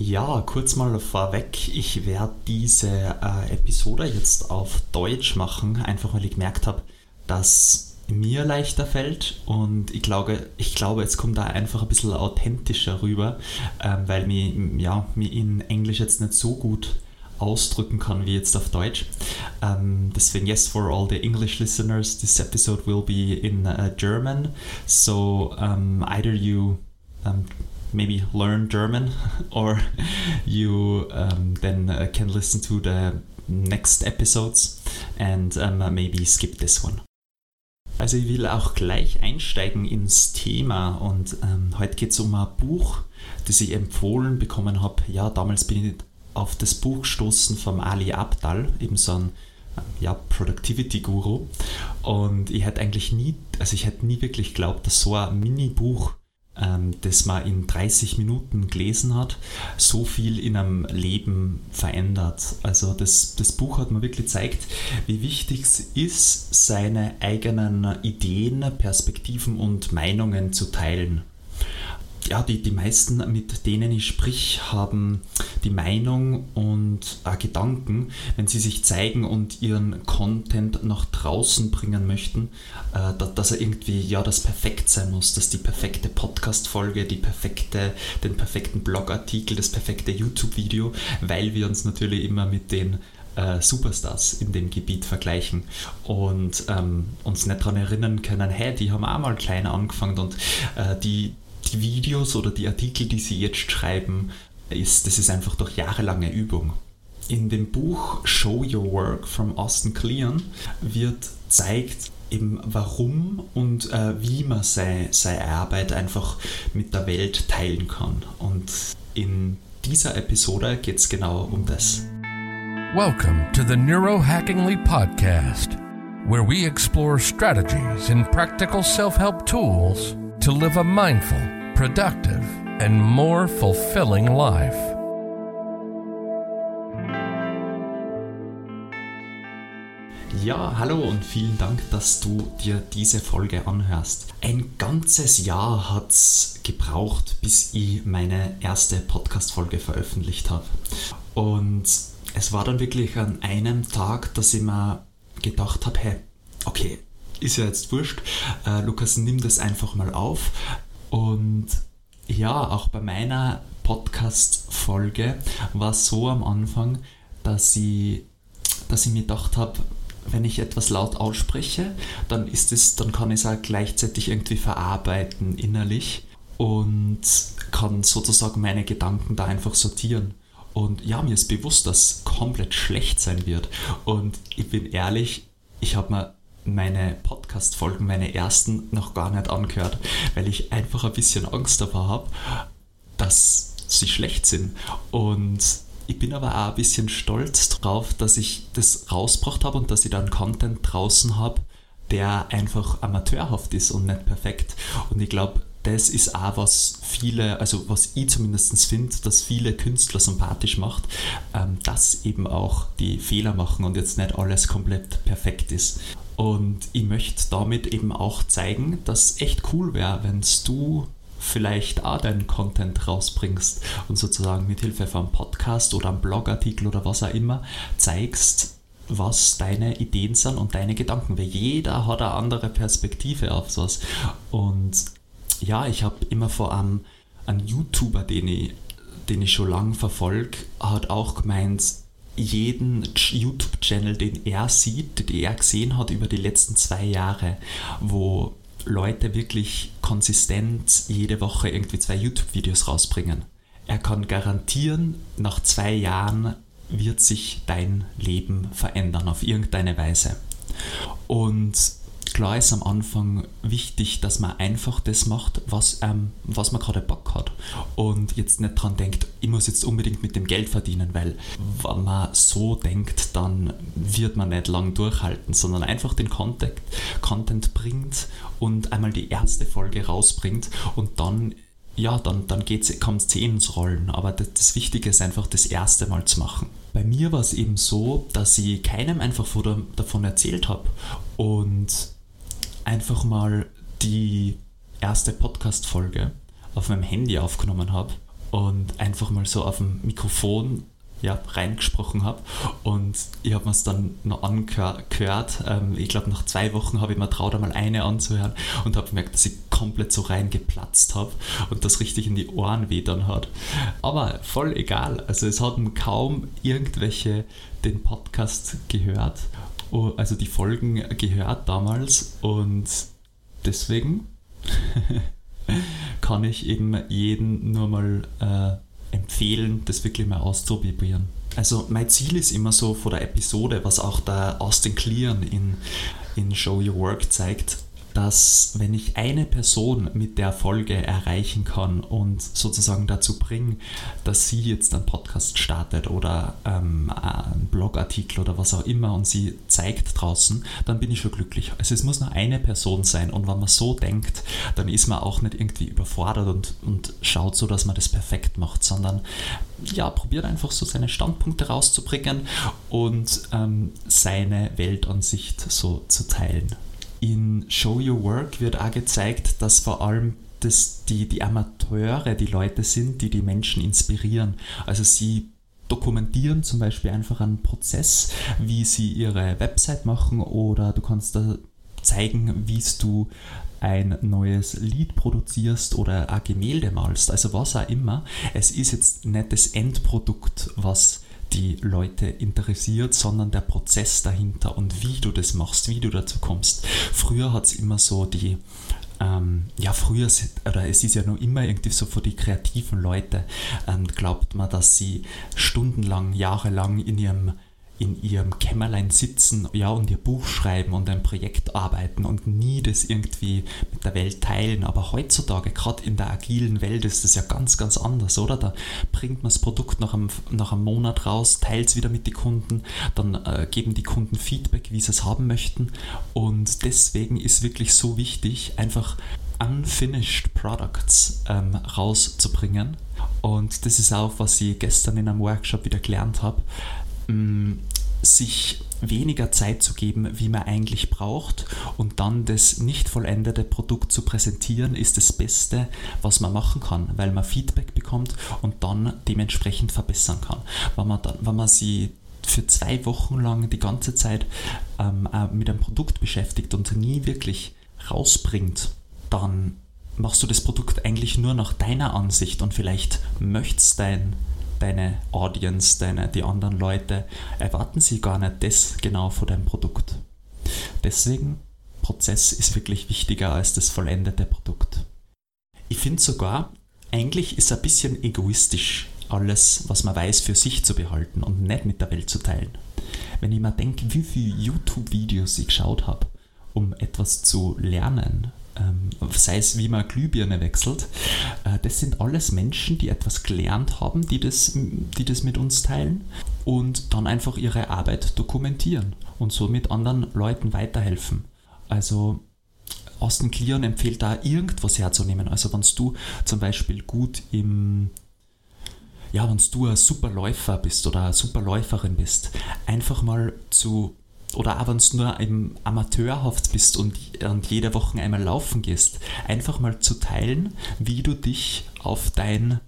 Ja, kurz mal vorweg. Ich werde diese äh, Episode jetzt auf Deutsch machen, einfach weil ich gemerkt habe, dass mir leichter fällt und ich glaube, ich glaube, es kommt da einfach ein bisschen authentischer rüber, ähm, weil mir ja, in Englisch jetzt nicht so gut ausdrücken kann wie jetzt auf Deutsch. Um, deswegen, yes, for all the English listeners, this episode will be in uh, German. So um, either you um, maybe learn German or you then uh, can listen to the next episodes and maybe skip this one. Also ich will auch gleich einsteigen ins Thema und ähm, heute geht es um ein Buch, das ich empfohlen bekommen habe. Ja, damals bin ich auf das Buch gestoßen vom Ali Abdal, eben so ein ja, Productivity Guru. Und ich hätte eigentlich nie, also ich hätte nie wirklich geglaubt, dass so ein Mini-Buch, ähm, das man in 30 Minuten gelesen hat, so viel in einem Leben verändert. Also das, das Buch hat mir wirklich gezeigt, wie wichtig es ist, seine eigenen Ideen, Perspektiven und Meinungen zu teilen ja, die, die meisten, mit denen ich sprich, haben die Meinung und äh, Gedanken, wenn sie sich zeigen und ihren Content nach draußen bringen möchten, äh, dass, dass er irgendwie ja das perfekt sein muss, dass die perfekte Podcast-Folge, die perfekte, den perfekten Blogartikel, das perfekte YouTube-Video, weil wir uns natürlich immer mit den äh, Superstars in dem Gebiet vergleichen und ähm, uns nicht daran erinnern können, hey, die haben auch mal klein angefangen und äh, die, die Videos oder die Artikel, die sie jetzt schreiben, ist, das ist einfach durch jahrelange Übung. In dem Buch Show Your Work von Austin Kleon wird zeigt, eben warum und äh, wie man seine, seine Arbeit einfach mit der Welt teilen kann. Und in dieser Episode geht es genau um das. Welcome to the Neurohackingly Podcast, where we explore strategies and practical self-help tools to live a mindful productive, and more fulfilling life. Ja, hallo und vielen Dank, dass du dir diese Folge anhörst. Ein ganzes Jahr hat es gebraucht, bis ich meine erste Podcast-Folge veröffentlicht habe. Und es war dann wirklich an einem Tag, dass ich mir gedacht habe, hey, okay, ist ja jetzt wurscht, äh, Lukas, nimm das einfach mal auf. Und ja, auch bei meiner Podcast-Folge war es so am Anfang, dass ich, dass ich mir gedacht habe, wenn ich etwas laut ausspreche, dann ist es, dann kann ich es auch gleichzeitig irgendwie verarbeiten innerlich und kann sozusagen meine Gedanken da einfach sortieren. Und ja, mir ist bewusst, dass es komplett schlecht sein wird. Und ich bin ehrlich, ich habe mir meine Podcast-Folgen, meine ersten, noch gar nicht angehört, weil ich einfach ein bisschen Angst davor habe, dass sie schlecht sind. Und ich bin aber auch ein bisschen stolz drauf, dass ich das rausgebracht habe und dass ich dann Content draußen habe, der einfach amateurhaft ist und nicht perfekt. Und ich glaube, das ist auch was viele, also was ich zumindest finde, dass viele Künstler sympathisch macht, ähm, dass eben auch die Fehler machen und jetzt nicht alles komplett perfekt ist. Und ich möchte damit eben auch zeigen, dass echt cool wäre, wenn du vielleicht auch deinen Content rausbringst und sozusagen mit Hilfe von einem Podcast oder einem Blogartikel oder was auch immer zeigst, was deine Ideen sind und deine Gedanken, weil jeder hat eine andere Perspektive auf sowas. Und ja, ich habe immer vor einem, einem YouTuber, den ich, den ich schon lange verfolge, hat auch gemeint, jeden YouTube-Channel, den er sieht, den er gesehen hat über die letzten zwei Jahre, wo Leute wirklich konsistent jede Woche irgendwie zwei YouTube-Videos rausbringen. Er kann garantieren, nach zwei Jahren wird sich dein Leben verändern auf irgendeine Weise. Und klar ist am Anfang wichtig, dass man einfach das macht, was, ähm, was man gerade Bock hat. Und jetzt nicht dran denkt, ich muss jetzt unbedingt mit dem Geld verdienen, weil wenn man so denkt, dann wird man nicht lang durchhalten, sondern einfach den Content, Content bringt und einmal die erste Folge rausbringt und dann ja, dann, dann kommt es eh ins Rollen. Aber das, das, Wichtige ist einfach, das erste Mal zu machen. Bei mir war es eben so, dass ich keinem einfach davon erzählt habe. Und einfach mal die erste Podcast-Folge auf meinem Handy aufgenommen habe und einfach mal so auf dem Mikrofon ja, reingesprochen habe. Und ich habe mir es dann noch angehört. Ähm, ich glaube, nach zwei Wochen habe ich mir traut, einmal eine anzuhören und habe gemerkt, dass ich komplett so reingeplatzt habe und das richtig in die Ohren weh dann hat. Aber voll egal. Also es haben kaum irgendwelche den Podcast gehört, also die Folgen gehört damals und deswegen kann ich eben jeden nur mal äh, empfehlen, das wirklich mal auszuprobieren. Also mein Ziel ist immer so vor der Episode, was auch der Austin Kleon in, in Show Your Work zeigt, dass wenn ich eine Person mit der Folge erreichen kann und sozusagen dazu bringen, dass sie jetzt einen Podcast startet oder ähm, einen Blogartikel oder was auch immer und sie zeigt draußen, dann bin ich schon glücklich. Also es muss nur eine Person sein und wenn man so denkt, dann ist man auch nicht irgendwie überfordert und, und schaut so, dass man das perfekt macht, sondern ja, probiert einfach so seine Standpunkte rauszubringen und ähm, seine Weltansicht so zu teilen. In Show Your Work wird auch gezeigt, dass vor allem das die, die Amateure die Leute sind, die die Menschen inspirieren. Also sie dokumentieren zum Beispiel einfach einen Prozess, wie sie ihre Website machen oder du kannst da zeigen, wie du ein neues Lied produzierst oder ein Gemälde malst, also was auch immer. Es ist jetzt nicht das Endprodukt, was die Leute interessiert, sondern der Prozess dahinter und wie du das machst, wie du dazu kommst. Früher hat es immer so die, ähm, ja, früher, oder es ist ja noch immer irgendwie so für die kreativen Leute, ähm, glaubt man, dass sie stundenlang, jahrelang in ihrem in ihrem Kämmerlein sitzen ja, und ihr Buch schreiben und ein Projekt arbeiten und nie das irgendwie mit der Welt teilen. Aber heutzutage, gerade in der agilen Welt, ist das ja ganz, ganz anders, oder? Da bringt man das Produkt nach einem, nach einem Monat raus, teilt es wieder mit den Kunden, dann äh, geben die Kunden Feedback, wie sie es haben möchten. Und deswegen ist wirklich so wichtig, einfach unfinished Products ähm, rauszubringen. Und das ist auch, was ich gestern in einem Workshop wieder gelernt habe. Sich weniger Zeit zu geben, wie man eigentlich braucht und dann das nicht vollendete Produkt zu präsentieren, ist das Beste, was man machen kann, weil man Feedback bekommt und dann dementsprechend verbessern kann. Wenn man, dann, wenn man sie für zwei Wochen lang die ganze Zeit ähm, äh, mit einem Produkt beschäftigt und nie wirklich rausbringt, dann machst du das Produkt eigentlich nur nach deiner Ansicht und vielleicht möchtest dein deine Audience, deine, die anderen Leute erwarten sie gar nicht das genau von deinem Produkt. Deswegen, Prozess ist wirklich wichtiger als das vollendete Produkt. Ich finde sogar, eigentlich ist ein bisschen egoistisch, alles, was man weiß, für sich zu behalten und nicht mit der Welt zu teilen. Wenn ich mir denke, wie viele YouTube-Videos ich geschaut habe, um etwas zu lernen, sei es wie man Glühbirne wechselt, äh, das sind alles Menschen, die etwas gelernt haben, die das, die das mit uns teilen und dann einfach ihre Arbeit dokumentieren und somit anderen Leuten weiterhelfen. Also Austin Kleon empfiehlt da irgendwas herzunehmen. Also wenn du zum Beispiel gut im ja, wenn du ein super Läufer bist oder eine super Läuferin bist, einfach mal zu oder auch wenn du nur im Amateurhaft bist und, und jede Woche einmal laufen gehst, einfach mal zu teilen, wie du dich auf dein,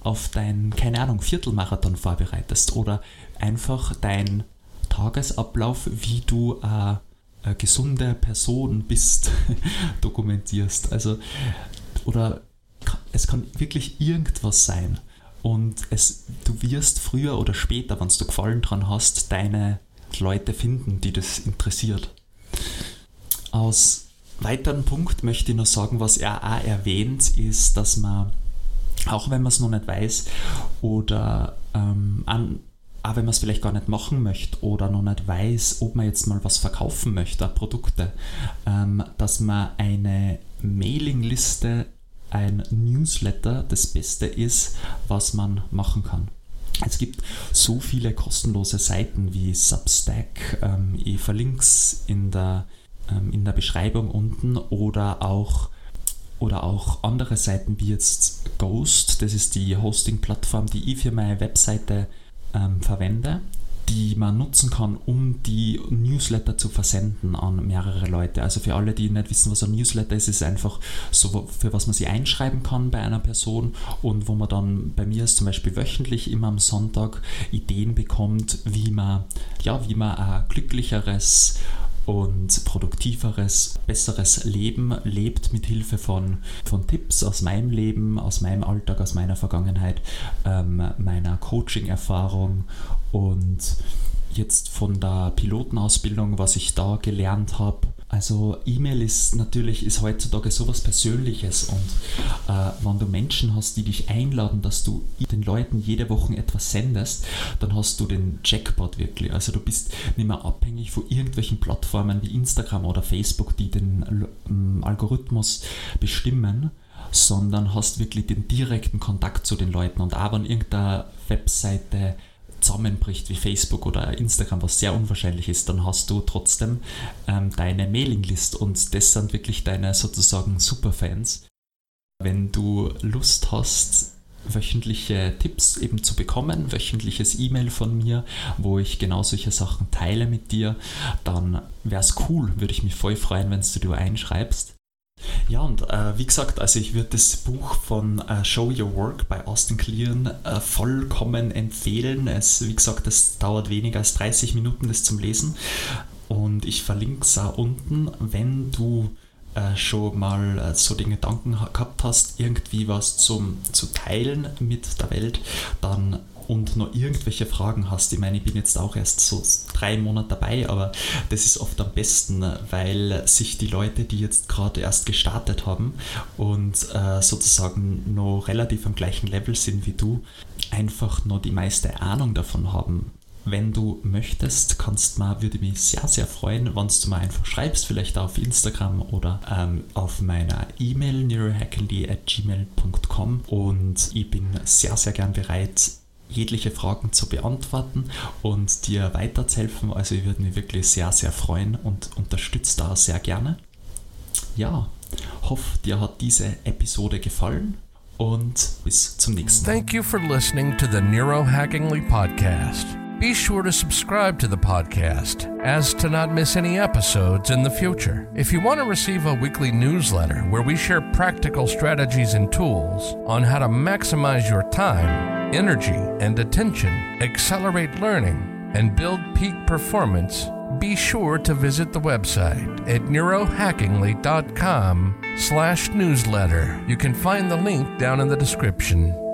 auf dein, keine Ahnung, Viertelmarathon vorbereitest oder einfach dein Tagesablauf, wie du eine, eine gesunde Person bist, dokumentierst. Also, oder es kann wirklich irgendwas sein. Und es, du wirst früher oder später, wenn du Gefallen dran hast, deine Leute finden, die das interessiert. Aus weiteren Punkt möchte ich noch sagen, was er auch erwähnt, ist, dass man, auch wenn man es noch nicht weiß oder ähm, an, auch wenn man es vielleicht gar nicht machen möchte oder noch nicht weiß, ob man jetzt mal was verkaufen möchte, Produkte, ähm, dass man eine Mailingliste, ein Newsletter das Beste ist, was man machen kann. Es gibt so viele kostenlose Seiten wie Substack. Ähm, ich verlinke es in der, ähm, in der Beschreibung unten oder auch, oder auch andere Seiten wie jetzt Ghost. Das ist die Hosting-Plattform, die ich für meine Webseite ähm, verwende. Die man nutzen kann, um die Newsletter zu versenden an mehrere Leute. Also für alle, die nicht wissen, was ein Newsletter ist, ist einfach so, für was man sich einschreiben kann bei einer Person und wo man dann bei mir ist zum Beispiel wöchentlich immer am Sonntag Ideen bekommt, wie man, ja, wie man ein glücklicheres und produktiveres, besseres Leben lebt mit Hilfe von, von Tipps aus meinem Leben, aus meinem Alltag, aus meiner Vergangenheit, ähm, meiner Coaching-Erfahrung und jetzt von der Pilotenausbildung, was ich da gelernt habe also E-Mail ist natürlich ist heutzutage sowas Persönliches und äh, wenn du Menschen hast, die dich einladen, dass du den Leuten jede Woche etwas sendest, dann hast du den Jackpot wirklich. Also du bist nicht mehr abhängig von irgendwelchen Plattformen wie Instagram oder Facebook, die den ähm, Algorithmus bestimmen, sondern hast wirklich den direkten Kontakt zu den Leuten und auch wenn irgendeine Webseite zusammenbricht wie Facebook oder Instagram, was sehr unwahrscheinlich ist, dann hast du trotzdem ähm, deine Mailinglist und das sind wirklich deine sozusagen Superfans. Wenn du Lust hast, wöchentliche Tipps eben zu bekommen, wöchentliches E-Mail von mir, wo ich genau solche Sachen teile mit dir, dann wäre es cool, würde ich mich voll freuen, wenn du dir einschreibst. Ja, und äh, wie gesagt, also ich würde das Buch von äh, Show Your Work bei Austin Kleon äh, vollkommen empfehlen. Es, wie gesagt, es dauert weniger als 30 Minuten, das zum Lesen. Und ich verlinke es auch unten, wenn du äh, schon mal äh, so den Gedanken gehabt hast, irgendwie was zum, zu teilen mit der Welt, dann und noch irgendwelche Fragen hast, ich meine, ich bin jetzt auch erst so drei Monate dabei, aber das ist oft am besten, weil sich die Leute, die jetzt gerade erst gestartet haben und äh, sozusagen noch relativ am gleichen Level sind wie du, einfach noch die meiste Ahnung davon haben, wenn du möchtest, kannst mal, würde mich sehr, sehr freuen, wenn du mal einfach schreibst, vielleicht auf Instagram oder ähm, auf meiner E-Mail neurohackily at gmail.com und ich bin sehr, sehr gern bereit, jegliche Fragen zu beantworten und dir weiterzuhelfen. Also ich würde mich wirklich sehr, sehr freuen und unterstütze da sehr gerne. Ja, hoffe, dir hat diese Episode gefallen und bis zum nächsten Mal. Thank you for listening to the Neurohackingly podcast. Be sure to subscribe to the podcast as to not miss any episodes in the future. If you want to receive a weekly newsletter where we share practical strategies and tools on how to maximize your time, energy, and attention, accelerate learning, and build peak performance, be sure to visit the website at neurohackingly.com slash newsletter. You can find the link down in the description.